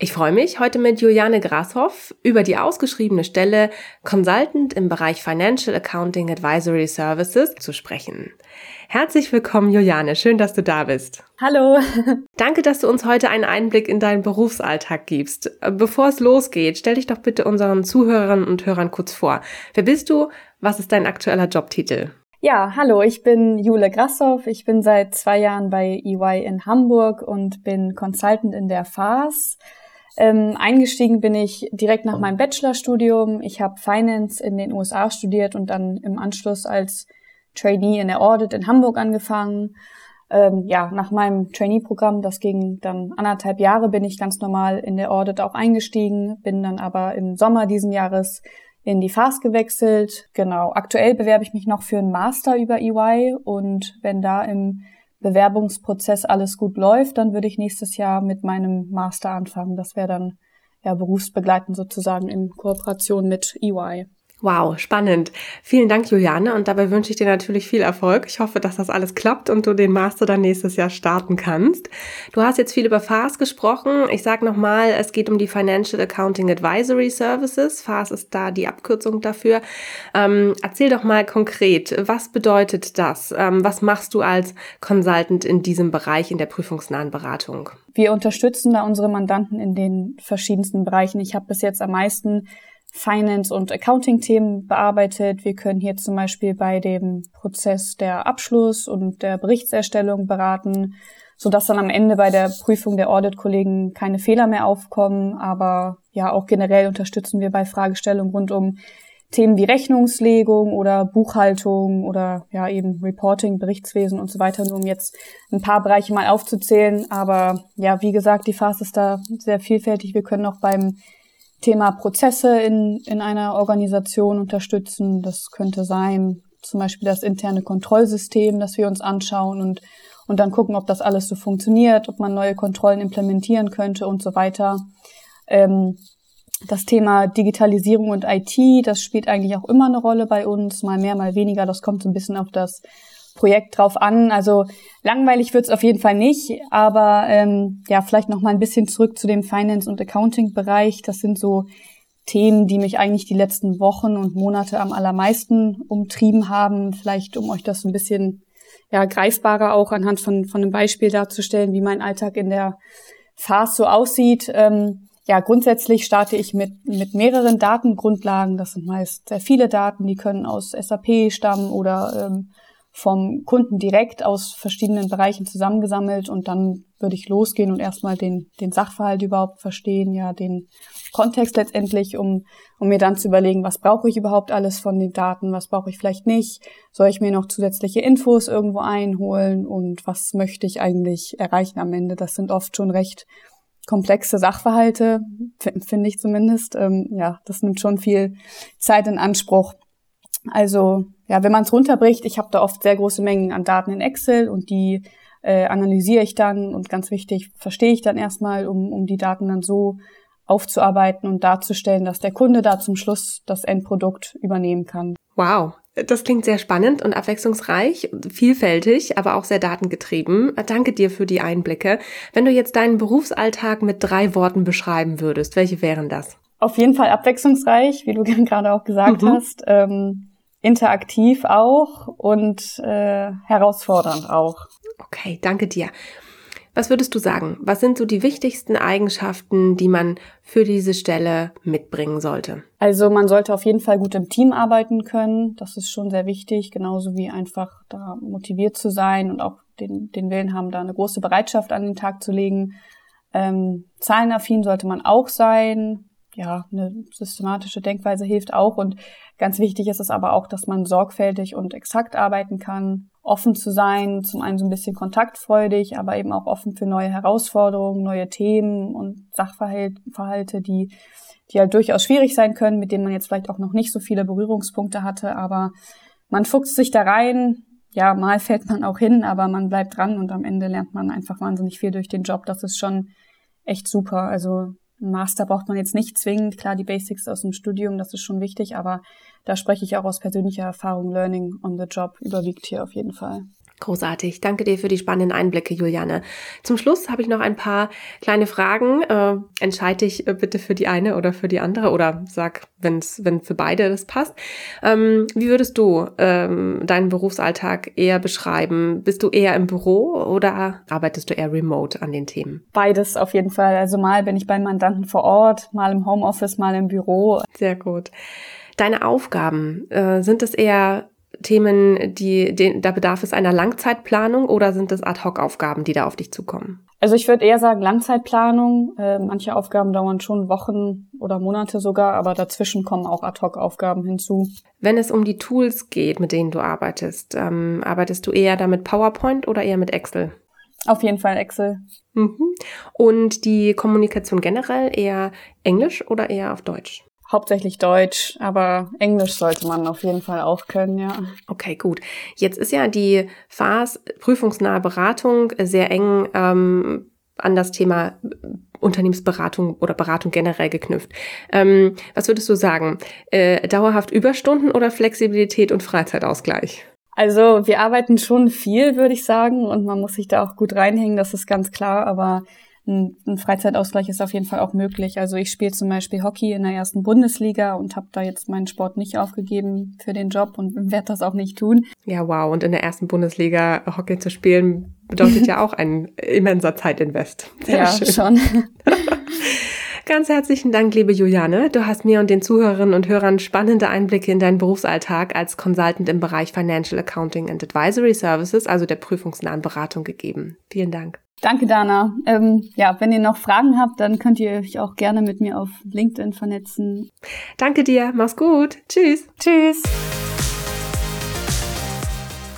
Ich freue mich, heute mit Juliane Grashoff über die ausgeschriebene Stelle Consultant im Bereich Financial Accounting Advisory Services zu sprechen. Herzlich willkommen, Juliane. Schön, dass du da bist. Hallo. Danke, dass du uns heute einen Einblick in deinen Berufsalltag gibst. Bevor es losgeht, stell dich doch bitte unseren Zuhörerinnen und Hörern kurz vor. Wer bist du? Was ist dein aktueller Jobtitel? Ja, hallo, ich bin Jule Grassow. Ich bin seit zwei Jahren bei EY in Hamburg und bin Consultant in der FAS. Ähm, eingestiegen bin ich direkt nach meinem Bachelorstudium. Ich habe Finance in den USA studiert und dann im Anschluss als Trainee in der Audit in Hamburg angefangen. Ähm, ja, nach meinem Trainee-Programm, das ging dann anderthalb Jahre, bin ich ganz normal in der Audit auch eingestiegen, bin dann aber im Sommer diesen Jahres in die FAS gewechselt. Genau. Aktuell bewerbe ich mich noch für einen Master über EY und wenn da im Bewerbungsprozess alles gut läuft, dann würde ich nächstes Jahr mit meinem Master anfangen. Das wäre dann ja berufsbegleitend sozusagen in Kooperation mit EY. Wow, spannend. Vielen Dank, Juliane. Und dabei wünsche ich dir natürlich viel Erfolg. Ich hoffe, dass das alles klappt und du den Master dann nächstes Jahr starten kannst. Du hast jetzt viel über FAS gesprochen. Ich sage nochmal, es geht um die Financial Accounting Advisory Services. FAS ist da die Abkürzung dafür. Ähm, erzähl doch mal konkret, was bedeutet das? Ähm, was machst du als Consultant in diesem Bereich in der prüfungsnahen Beratung? Wir unterstützen da unsere Mandanten in den verschiedensten Bereichen. Ich habe bis jetzt am meisten Finance- und Accounting-Themen bearbeitet. Wir können hier zum Beispiel bei dem Prozess der Abschluss und der Berichtserstellung beraten, so dass dann am Ende bei der Prüfung der Audit-Kollegen keine Fehler mehr aufkommen. Aber ja, auch generell unterstützen wir bei Fragestellungen rund um Themen wie Rechnungslegung oder Buchhaltung oder ja eben Reporting, Berichtswesen und so weiter, nur um jetzt ein paar Bereiche mal aufzuzählen. Aber ja, wie gesagt, die Phase ist da sehr vielfältig. Wir können auch beim Thema Prozesse in, in einer Organisation unterstützen. Das könnte sein, zum Beispiel das interne Kontrollsystem, das wir uns anschauen und, und dann gucken, ob das alles so funktioniert, ob man neue Kontrollen implementieren könnte und so weiter. Ähm, das Thema Digitalisierung und IT, das spielt eigentlich auch immer eine Rolle bei uns, mal mehr, mal weniger. Das kommt so ein bisschen auf das Projekt drauf an. Also langweilig wird's auf jeden Fall nicht, aber ähm, ja, vielleicht noch mal ein bisschen zurück zu dem Finance- und Accounting-Bereich. Das sind so Themen, die mich eigentlich die letzten Wochen und Monate am allermeisten umtrieben haben. Vielleicht, um euch das ein bisschen ja, greifbarer auch anhand von, von einem Beispiel darzustellen, wie mein Alltag in der Phase so aussieht. Ähm, ja, grundsätzlich starte ich mit, mit mehreren Datengrundlagen. Das sind meist sehr viele Daten, die können aus SAP stammen oder ähm, vom Kunden direkt aus verschiedenen Bereichen zusammengesammelt und dann würde ich losgehen und erstmal den, den Sachverhalt überhaupt verstehen, ja, den Kontext letztendlich, um, um mir dann zu überlegen, was brauche ich überhaupt alles von den Daten, was brauche ich vielleicht nicht, soll ich mir noch zusätzliche Infos irgendwo einholen und was möchte ich eigentlich erreichen am Ende. Das sind oft schon recht komplexe Sachverhalte, finde ich zumindest. Ähm, ja, das nimmt schon viel Zeit in Anspruch. Also ja, wenn man es runterbricht, ich habe da oft sehr große Mengen an Daten in Excel und die äh, analysiere ich dann und ganz wichtig, verstehe ich dann erstmal, um, um die Daten dann so aufzuarbeiten und darzustellen, dass der Kunde da zum Schluss das Endprodukt übernehmen kann. Wow, das klingt sehr spannend und abwechslungsreich, vielfältig, aber auch sehr datengetrieben. Danke dir für die Einblicke. Wenn du jetzt deinen Berufsalltag mit drei Worten beschreiben würdest, welche wären das? Auf jeden Fall abwechslungsreich, wie du gerade auch gesagt mhm. hast. Ähm, interaktiv auch und äh, herausfordernd auch. Okay, danke dir. Was würdest du sagen? Was sind so die wichtigsten Eigenschaften, die man für diese Stelle mitbringen sollte? Also man sollte auf jeden Fall gut im Team arbeiten können. Das ist schon sehr wichtig, genauso wie einfach da motiviert zu sein und auch den, den Willen haben, da eine große Bereitschaft an den Tag zu legen. Ähm, zahlenaffin sollte man auch sein. Ja, eine systematische Denkweise hilft auch. Und ganz wichtig ist es aber auch, dass man sorgfältig und exakt arbeiten kann offen zu sein, zum einen so ein bisschen kontaktfreudig, aber eben auch offen für neue Herausforderungen, neue Themen und Sachverhalte, die, die halt durchaus schwierig sein können, mit denen man jetzt vielleicht auch noch nicht so viele Berührungspunkte hatte, aber man fuchst sich da rein, ja, mal fällt man auch hin, aber man bleibt dran und am Ende lernt man einfach wahnsinnig viel durch den Job. Das ist schon echt super. Also ein Master braucht man jetzt nicht zwingend. Klar, die Basics aus dem Studium, das ist schon wichtig, aber da spreche ich auch aus persönlicher Erfahrung. Learning on the Job überwiegt hier auf jeden Fall. Großartig. Danke dir für die spannenden Einblicke, Juliane. Zum Schluss habe ich noch ein paar kleine Fragen. Äh, entscheide dich äh, bitte für die eine oder für die andere oder sag, wenn's, wenn für beide das passt. Ähm, wie würdest du ähm, deinen Berufsalltag eher beschreiben? Bist du eher im Büro oder arbeitest du eher remote an den Themen? Beides auf jeden Fall. Also mal bin ich beim Mandanten vor Ort, mal im Homeoffice, mal im Büro. Sehr gut. Deine Aufgaben, äh, sind es eher Themen, die, die, da bedarf es einer Langzeitplanung oder sind es Ad-Hoc-Aufgaben, die da auf dich zukommen? Also ich würde eher sagen Langzeitplanung. Äh, manche Aufgaben dauern schon Wochen oder Monate sogar, aber dazwischen kommen auch Ad-Hoc-Aufgaben hinzu. Wenn es um die Tools geht, mit denen du arbeitest, ähm, arbeitest du eher damit PowerPoint oder eher mit Excel? Auf jeden Fall Excel. Mhm. Und die Kommunikation generell eher Englisch oder eher auf Deutsch? Hauptsächlich Deutsch, aber Englisch sollte man auf jeden Fall auch können, ja. Okay, gut. Jetzt ist ja die FAS prüfungsnahe Beratung sehr eng ähm, an das Thema Unternehmensberatung oder Beratung generell geknüpft. Ähm, was würdest du sagen? Äh, dauerhaft Überstunden oder Flexibilität und Freizeitausgleich? Also wir arbeiten schon viel, würde ich sagen, und man muss sich da auch gut reinhängen, das ist ganz klar, aber ein, ein Freizeitausgleich ist auf jeden Fall auch möglich. Also ich spiele zum Beispiel Hockey in der ersten Bundesliga und habe da jetzt meinen Sport nicht aufgegeben für den Job und werde das auch nicht tun. Ja, wow. Und in der ersten Bundesliga Hockey zu spielen bedeutet ja auch ein immenser Zeitinvest. Sehr ja, schön. schon. Ganz herzlichen Dank, liebe Juliane. Du hast mir und den Zuhörerinnen und Hörern spannende Einblicke in deinen Berufsalltag als Consultant im Bereich Financial Accounting and Advisory Services, also der prüfungsnahen Beratung gegeben. Vielen Dank. Danke, Dana. Ähm, ja, wenn ihr noch Fragen habt, dann könnt ihr euch auch gerne mit mir auf LinkedIn vernetzen. Danke dir. Mach's gut. Tschüss. Tschüss.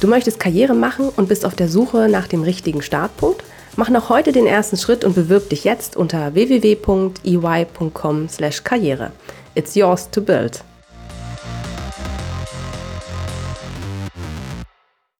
Du möchtest Karriere machen und bist auf der Suche nach dem richtigen Startpunkt? Mach noch heute den ersten Schritt und bewirb dich jetzt unter www.ey.com/karriere. It's yours to build.